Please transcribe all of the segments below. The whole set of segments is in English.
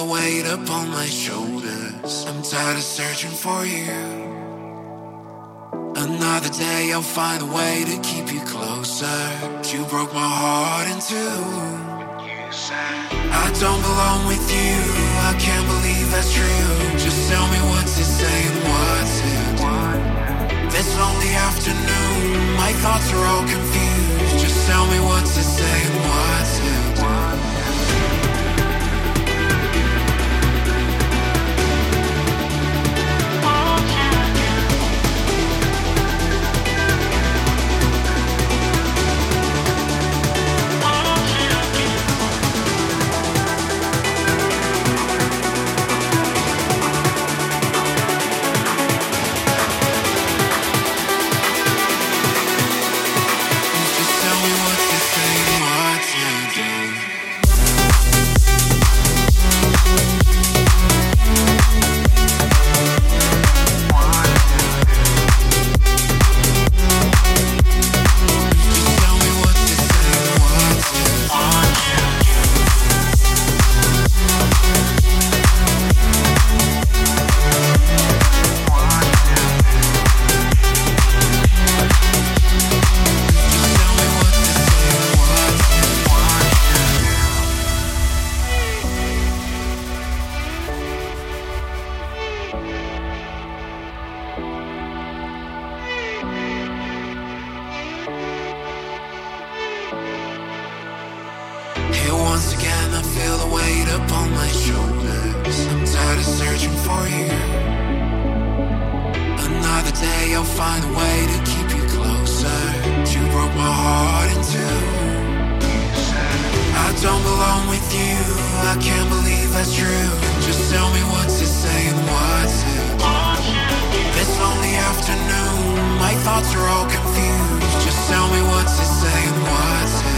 Jordy Copz. upon my shoulders. I'm tired of searching for you. Another day I'll find a way to keep you closer. You broke my heart in two. I don't belong with you. I can't believe that's true. Just tell me what to say and what to do. This lonely afternoon, my thoughts are all confused. Just tell me what to say and what to my shoulders. I'm tired of searching for you. Another day I'll find a way to keep you closer. You broke my heart in two. I don't belong with you. I can't believe that's true. Just tell me afternoon, my thoughts are all confused. Just tell me what to say and what to.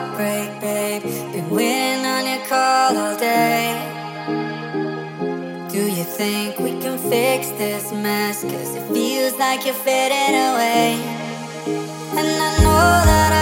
heartbreak, babe. Been waiting on your call all day. Do you think we can fix this mess? Cause it feels like you're fading away. And I know that I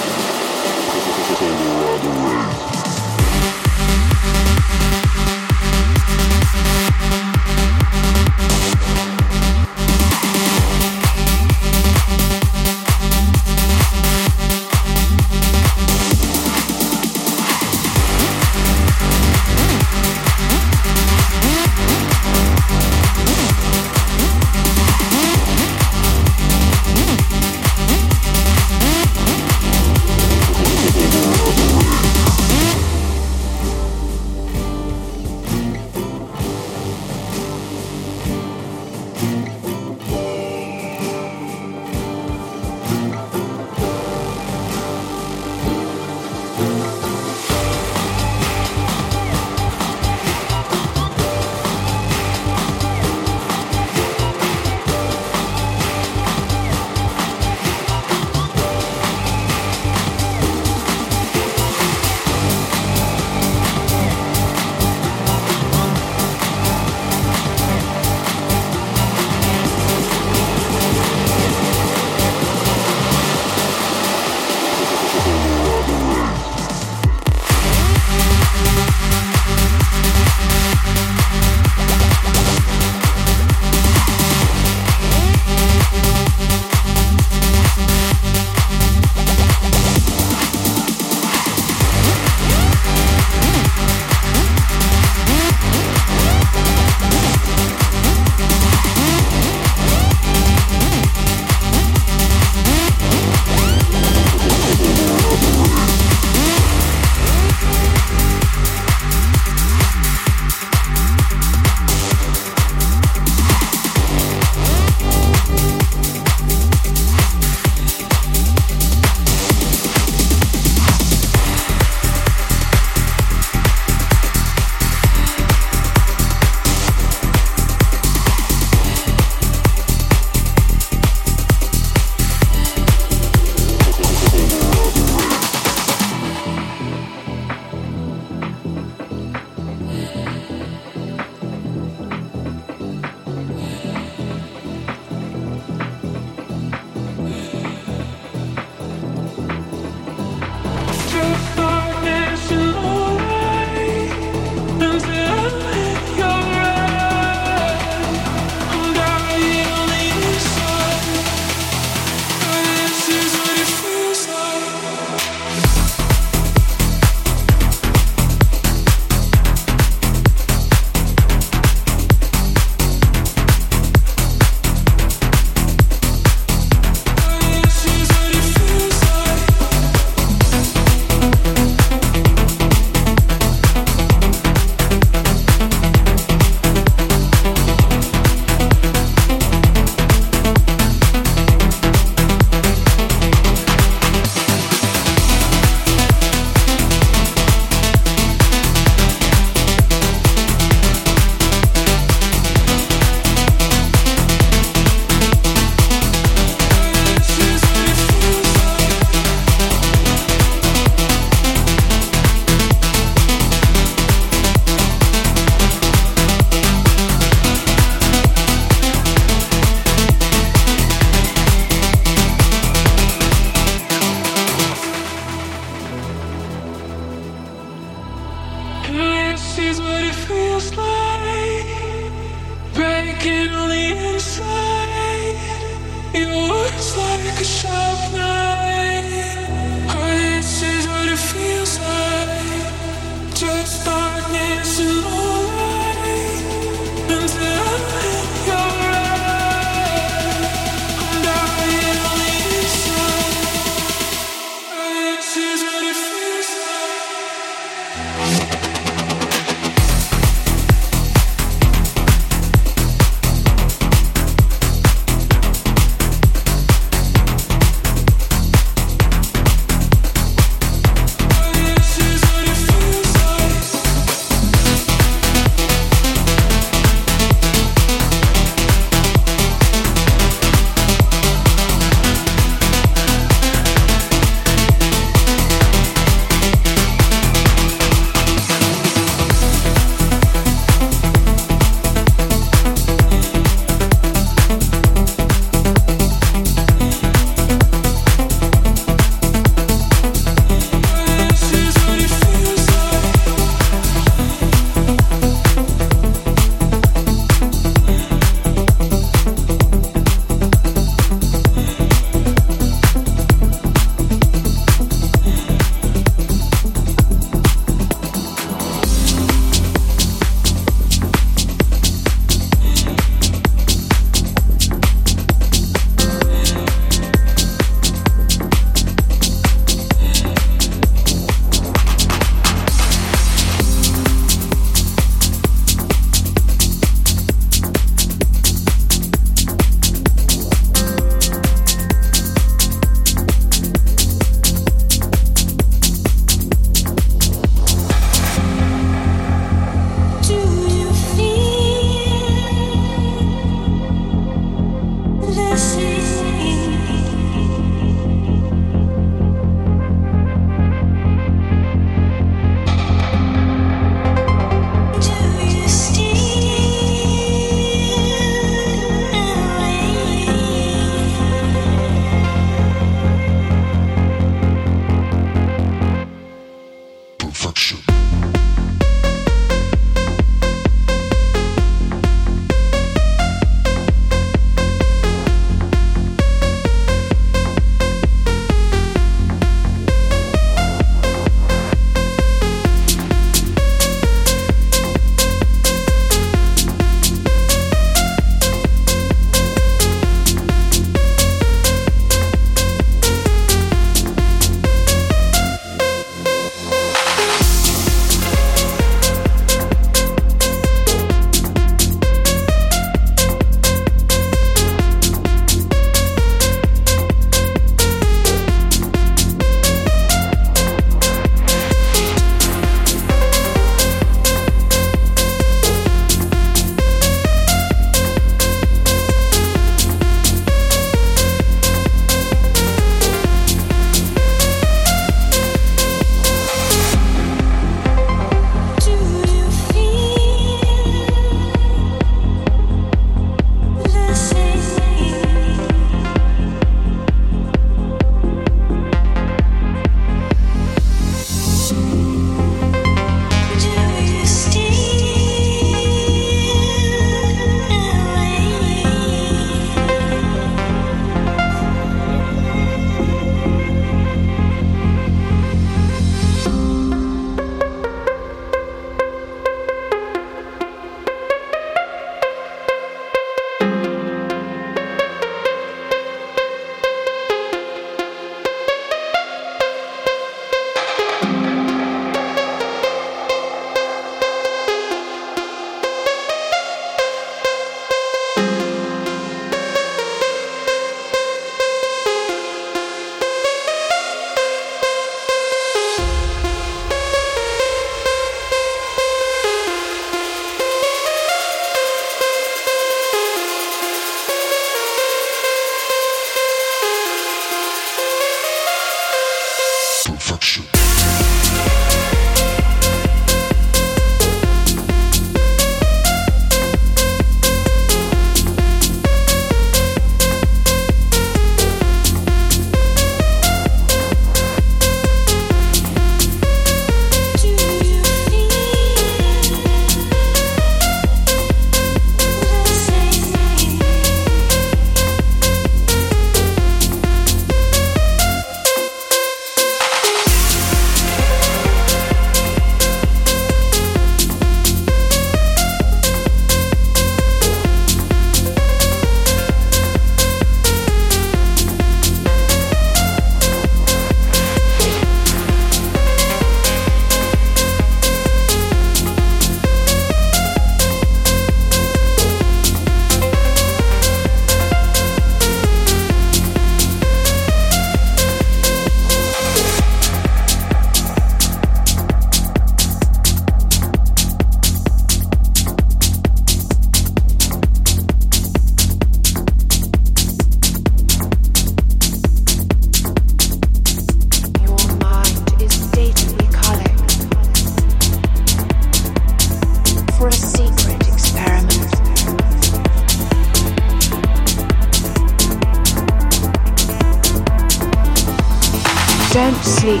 sleep.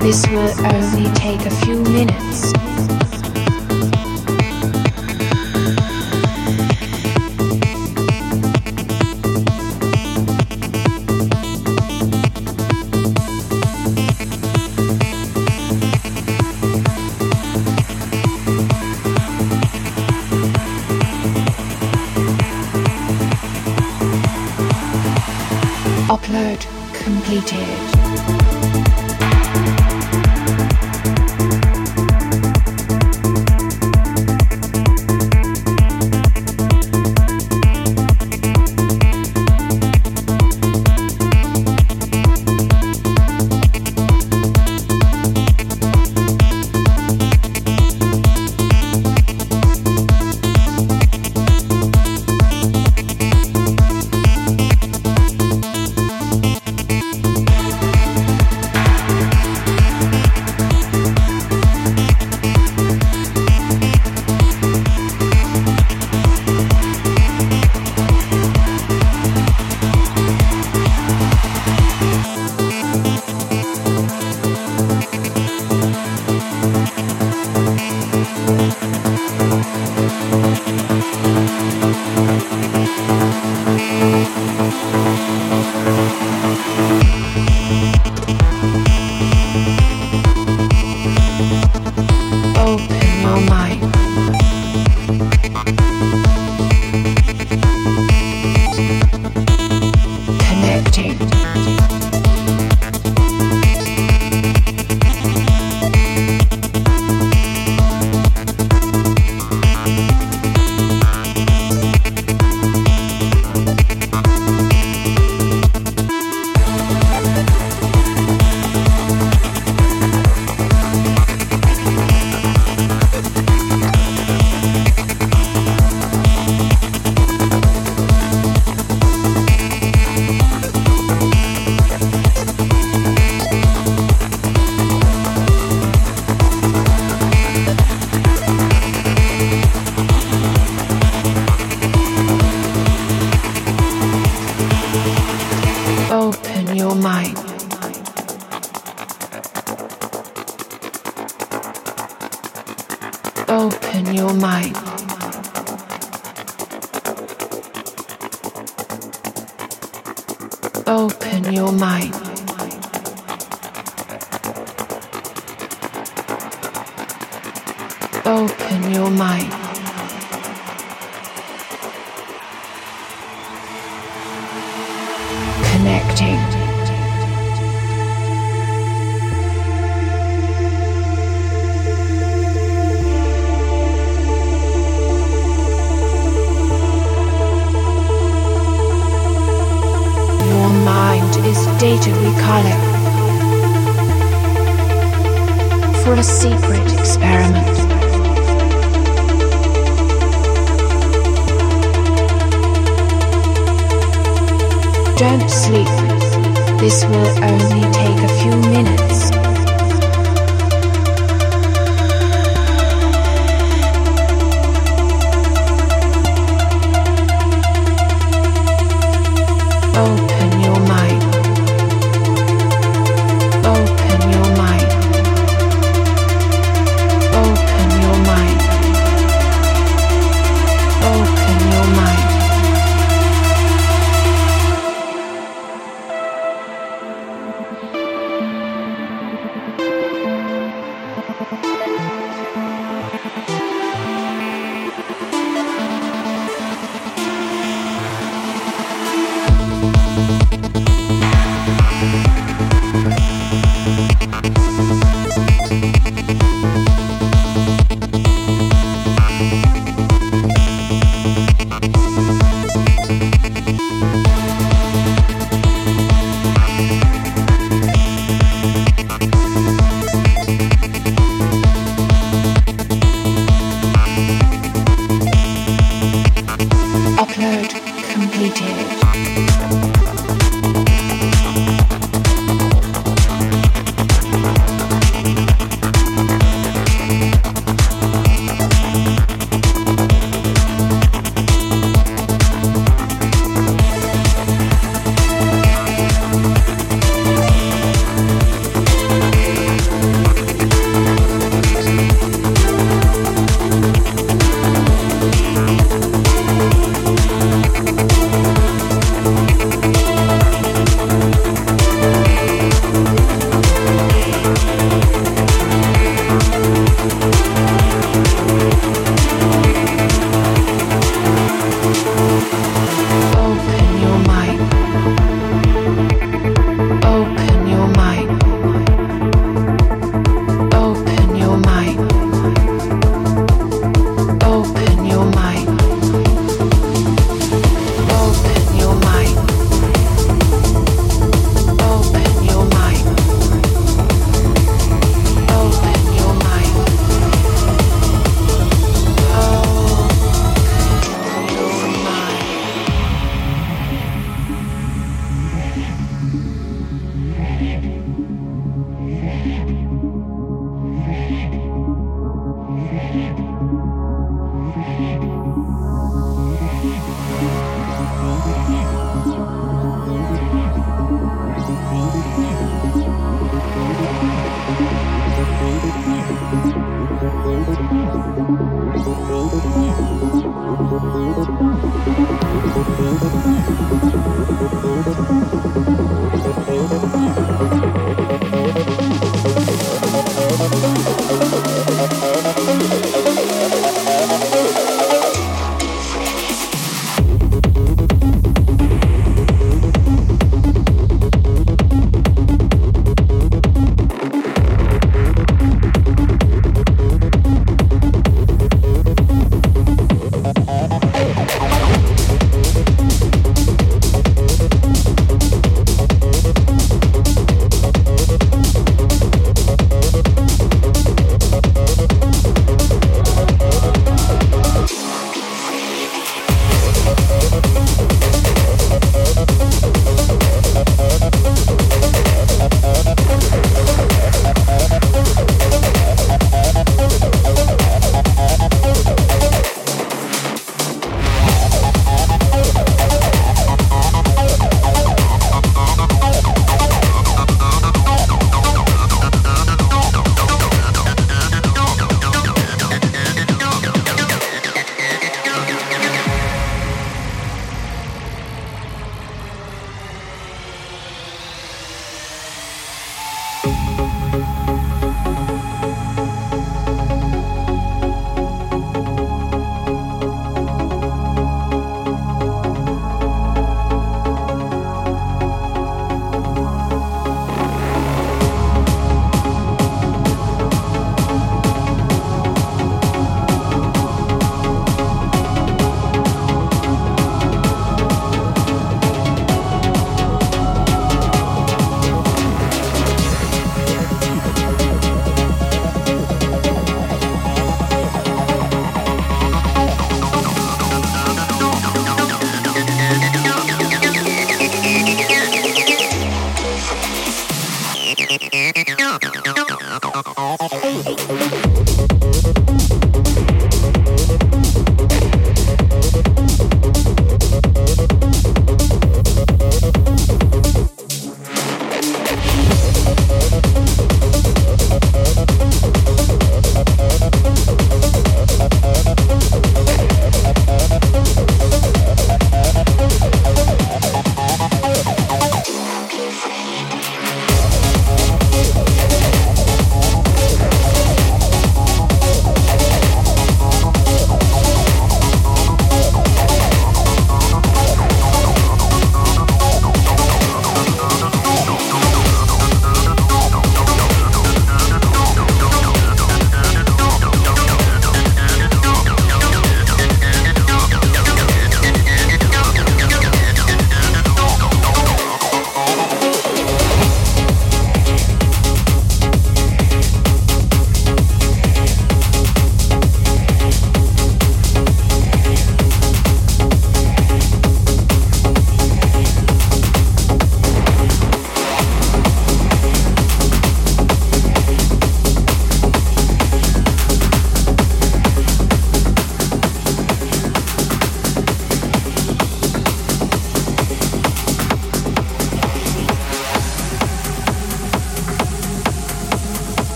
This will only take a few minutes.